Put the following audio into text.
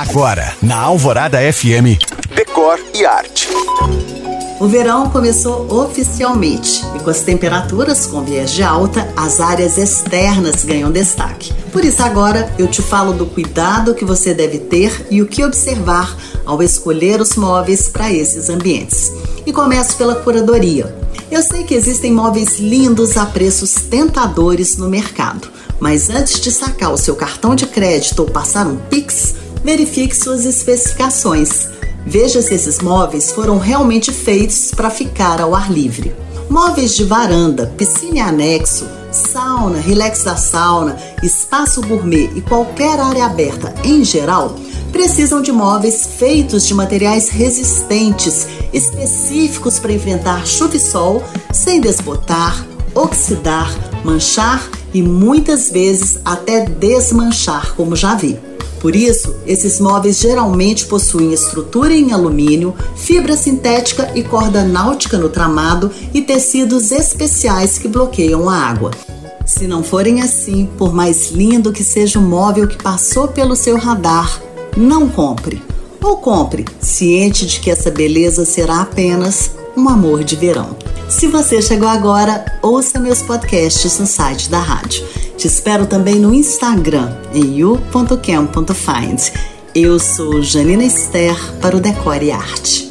Agora, na Alvorada FM, Decor e Arte. O verão começou oficialmente e com as temperaturas com viés de alta, as áreas externas ganham destaque. Por isso, agora eu te falo do cuidado que você deve ter e o que observar ao escolher os móveis para esses ambientes. E começo pela curadoria. Eu sei que existem móveis lindos a preços tentadores no mercado, mas antes de sacar o seu cartão de crédito ou passar um Pix, verifique suas especificações Veja se esses móveis foram realmente feitos para ficar ao ar livre. Móveis de varanda, piscina anexo, sauna, relax da sauna, espaço gourmet e qualquer área aberta em geral precisam de móveis feitos de materiais resistentes, específicos para enfrentar chuva e sol, sem desbotar, oxidar, manchar e muitas vezes até desmanchar, como já vi. Por isso, esses móveis geralmente possuem estrutura em alumínio, fibra sintética e corda náutica no tramado e tecidos especiais que bloqueiam a água. Se não forem assim, por mais lindo que seja o móvel que passou pelo seu radar, não compre. Ou compre, ciente de que essa beleza será apenas um amor de verão. Se você chegou agora, ouça meus podcasts no site da rádio. Te espero também no Instagram, em you.cam.find. Eu sou Janina Esther para o Decore Arte.